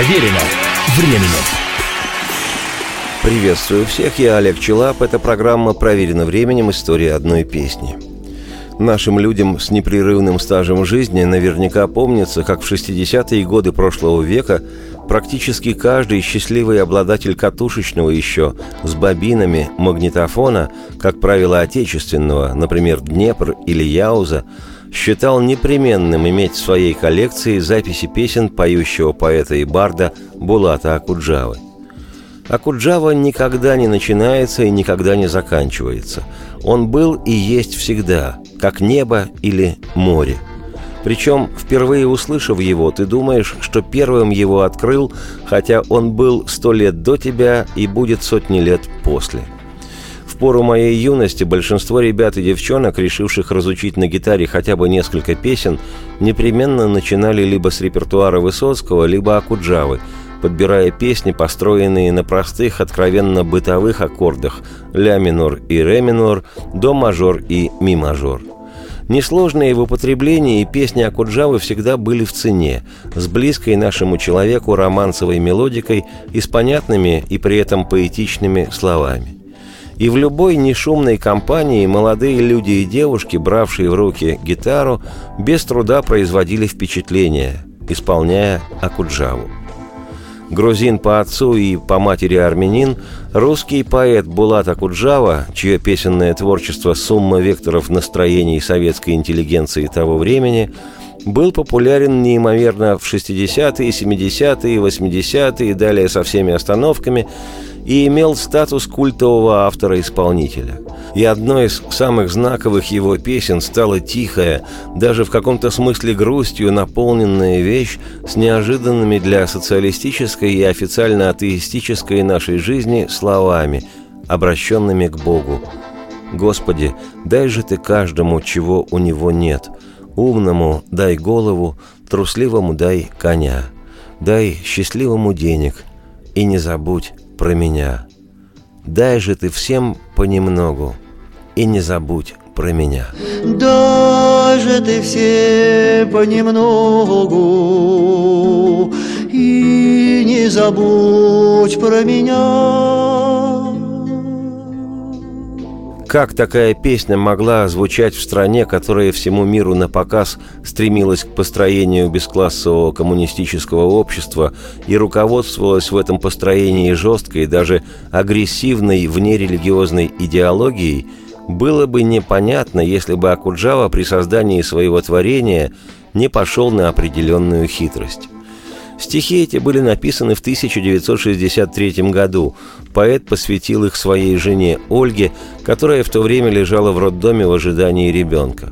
Проверено временем. Приветствую всех, я Олег Челап. Это программа «Проверено временем. История одной песни». Нашим людям с непрерывным стажем жизни наверняка помнится, как в 60-е годы прошлого века практически каждый счастливый обладатель катушечного еще с бобинами магнитофона, как правило, отечественного, например, Днепр или Яуза, считал непременным иметь в своей коллекции записи песен поющего поэта и барда Булата Акуджавы. Акуджава никогда не начинается и никогда не заканчивается. Он был и есть всегда, как небо или море. Причем, впервые услышав его, ты думаешь, что первым его открыл, хотя он был сто лет до тебя и будет сотни лет после – пору моей юности большинство ребят и девчонок, решивших разучить на гитаре хотя бы несколько песен, непременно начинали либо с репертуара Высоцкого, либо Акуджавы, подбирая песни, построенные на простых, откровенно бытовых аккордах ля минор и ре минор, до мажор и ми мажор. Несложные в употреблении песни Акуджавы всегда были в цене, с близкой нашему человеку романсовой мелодикой и с понятными и при этом поэтичными словами. И в любой нешумной компании молодые люди и девушки, бравшие в руки гитару, без труда производили впечатление, исполняя Акуджаву. Грузин по отцу и по матери армянин, русский поэт Булат Акуджава, чье песенное творчество сумма векторов настроений советской интеллигенции того времени, был популярен неимоверно в 60-е, 70-е, 80-е и далее со всеми остановками – и имел статус культового автора-исполнителя. И одной из самых знаковых его песен стала тихая, даже в каком-то смысле грустью наполненная вещь с неожиданными для социалистической и официально атеистической нашей жизни словами, обращенными к Богу. «Господи, дай же Ты каждому, чего у него нет. Умному дай голову, трусливому дай коня. Дай счастливому денег, и не забудь про меня. Дай же ты всем понемногу, и не забудь про меня. Дай же ты всем понемногу, и не забудь про меня. Как такая песня могла звучать в стране, которая всему миру на показ стремилась к построению бесклассового коммунистического общества и руководствовалась в этом построении жесткой, даже агрессивной внерелигиозной идеологией, было бы непонятно, если бы Акуджава при создании своего творения не пошел на определенную хитрость. Стихи эти были написаны в 1963 году. Поэт посвятил их своей жене Ольге, которая в то время лежала в роддоме в ожидании ребенка.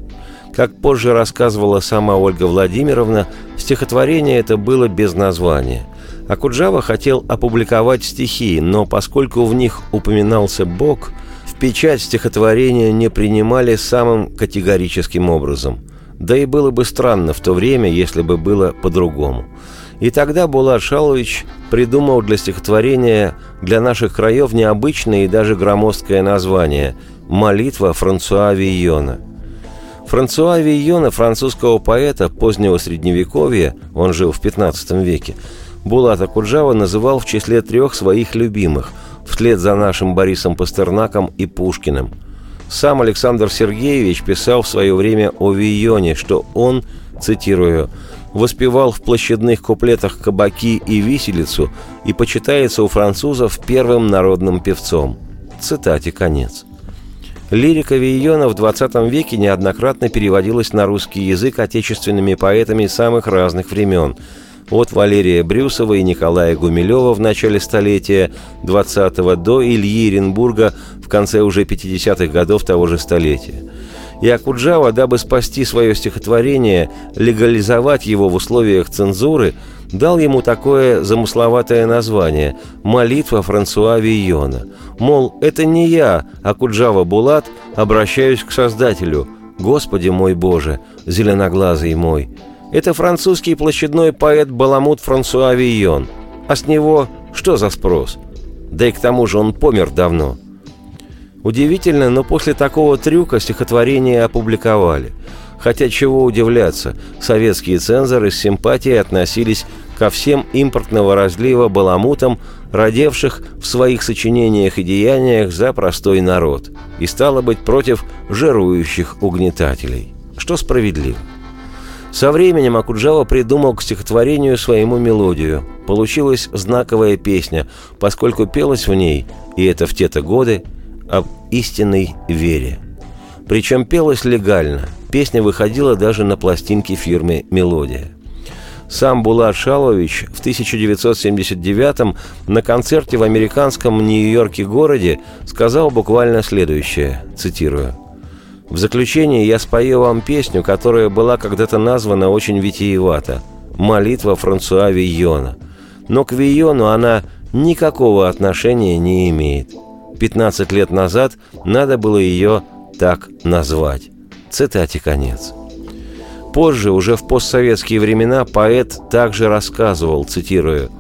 Как позже рассказывала сама Ольга Владимировна, стихотворение это было без названия. Акуджава хотел опубликовать стихи, но поскольку в них упоминался Бог, в печать стихотворения не принимали самым категорическим образом. Да и было бы странно в то время, если бы было по-другому – и тогда Булат Шалович придумал для стихотворения для наших краев необычное и даже громоздкое название «Молитва Франсуа Вийона». Франсуа Вийона, французского поэта позднего Средневековья, он жил в XV веке, Булата Куджава называл в числе трех своих любимых, вслед за нашим Борисом Пастернаком и Пушкиным. Сам Александр Сергеевич писал в свое время о Вийоне, что он, цитирую, воспевал в площадных куплетах кабаки и виселицу и почитается у французов первым народным певцом. Цитате конец. Лирика Вийона в XX веке неоднократно переводилась на русский язык отечественными поэтами самых разных времен – от Валерия Брюсова и Николая Гумилева в начале столетия 20-го до Ильи Иренбурга в конце уже 50-х годов того же столетия – и Акуджава, дабы спасти свое стихотворение, легализовать его в условиях цензуры, дал ему такое замысловатое название «Молитва Франсуа Вийона». Мол, это не я, Акуджава Булат, обращаюсь к Создателю. «Господи мой Боже, зеленоглазый мой». Это французский площадной поэт Баламут Франсуа Вийон. А с него что за спрос? Да и к тому же он помер давно – Удивительно, но после такого трюка стихотворение опубликовали. Хотя чего удивляться, советские цензоры с симпатией относились ко всем импортного разлива баламутам, родевших в своих сочинениях и деяниях за простой народ, и стало быть против жирующих угнетателей, что справедливо. Со временем Акуджава придумал к стихотворению своему мелодию. Получилась знаковая песня, поскольку пелось в ней, и это в те-то годы, об истинной вере. Причем пелось легально. Песня выходила даже на пластинке фирмы «Мелодия». Сам Булат Шалович в 1979 на концерте в американском Нью-Йорке городе сказал буквально следующее, цитирую – в заключение я спою вам песню, которая была когда-то названа очень витиевато «Молитва Франсуа Вийона». Но к Вийону она никакого отношения не имеет. 15 лет назад надо было ее так назвать. Цитате конец. Позже, уже в постсоветские времена, поэт также рассказывал, цитирую,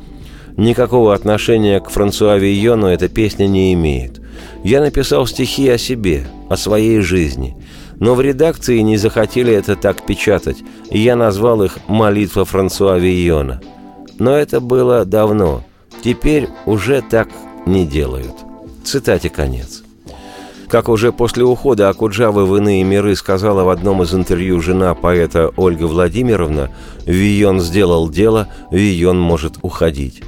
«Никакого отношения к Франсуа Вийону эта песня не имеет. Я написал стихи о себе, о своей жизни. Но в редакции не захотели это так печатать, и я назвал их «Молитва Франсуа Вийона». Но это было давно. Теперь уже так не делают. Цитате конец. Как уже после ухода Акуджавы в иные миры сказала в одном из интервью жена поэта Ольга Владимировна, «Вион сделал дело, Вион может уходить».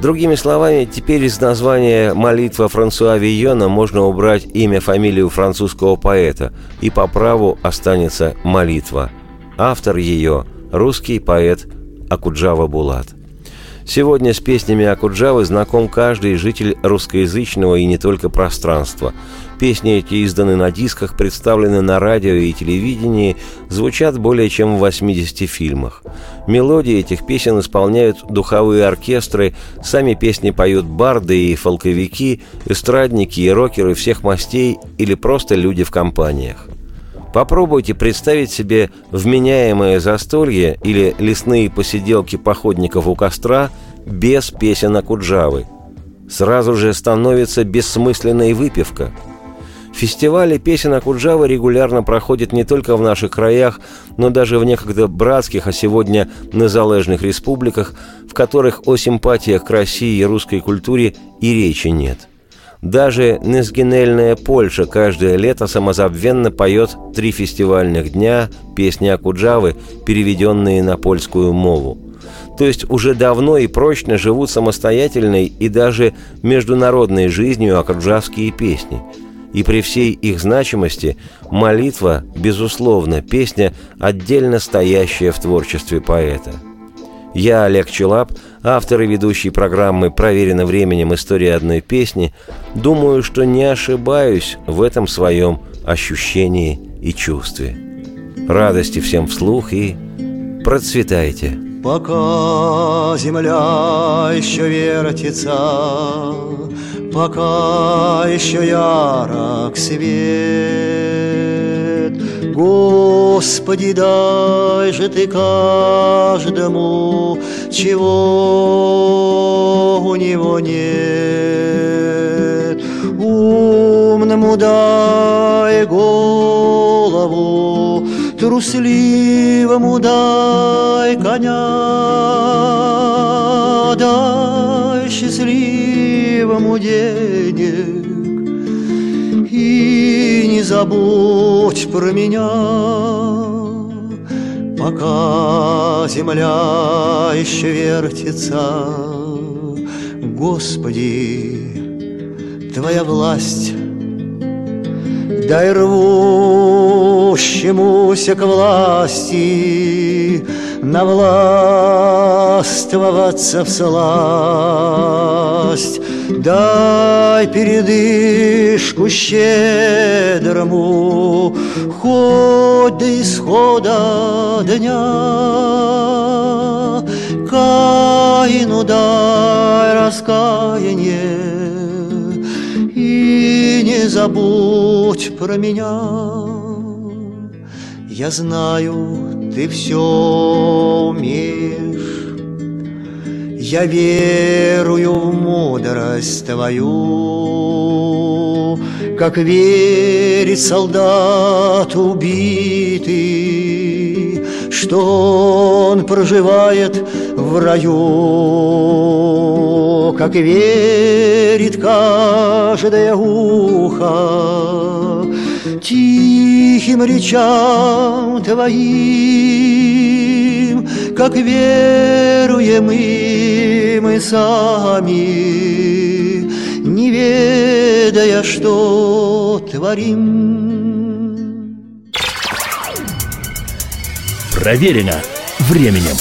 Другими словами, теперь из названия «Молитва Франсуа Вийона» можно убрать имя, фамилию французского поэта, и по праву останется «Молитва». Автор ее – русский поэт Акуджава Булат. Сегодня с песнями Акуджавы знаком каждый житель русскоязычного и не только пространства – Песни эти изданы на дисках, представлены на радио и телевидении, звучат более чем в 80 фильмах. Мелодии этих песен исполняют духовые оркестры, сами песни поют барды и фолковики, эстрадники и рокеры всех мастей или просто люди в компаниях. Попробуйте представить себе вменяемое застолье или лесные посиделки походников у костра без песен Акуджавы. Сразу же становится бессмысленной выпивка – Фестивали песен Акуджавы регулярно проходят не только в наших краях, но даже в некогда братских, а сегодня незалежных республиках, в которых о симпатиях к России и русской культуре и речи нет. Даже Незгенельная Польша каждое лето самозабвенно поет три фестивальных дня песни Акуджавы, переведенные на польскую мову. То есть уже давно и прочно живут самостоятельной и даже международной жизнью акуджавские песни – и при всей их значимости молитва, безусловно, песня, отдельно стоящая в творчестве поэта. Я, Олег Челап, автор и ведущий программы «Проверено временем. История одной песни», думаю, что не ошибаюсь в этом своем ощущении и чувстве. Радости всем вслух и процветайте! Пока земля еще вертится, пока еще ярок свет. Господи, дай же ты каждому, чего у него нет. Умному дай голову, трусливому дай коня, дай счастливому денег забудь про меня, пока земля еще вертится. Господи, Твоя власть Дай рвущемуся к власти Навластвоваться в сласть. Дай передышку щедрому Хоть до исхода дня. Каину дай раскаяние не забудь про меня. Я знаю, ты все умеешь, Я верую в мудрость твою, Как верит солдат убитый, Что он проживает в раю, как верит каждое ухо тихим речам твоим, как веруем и мы сами, не ведая, что творим. Проверено временем.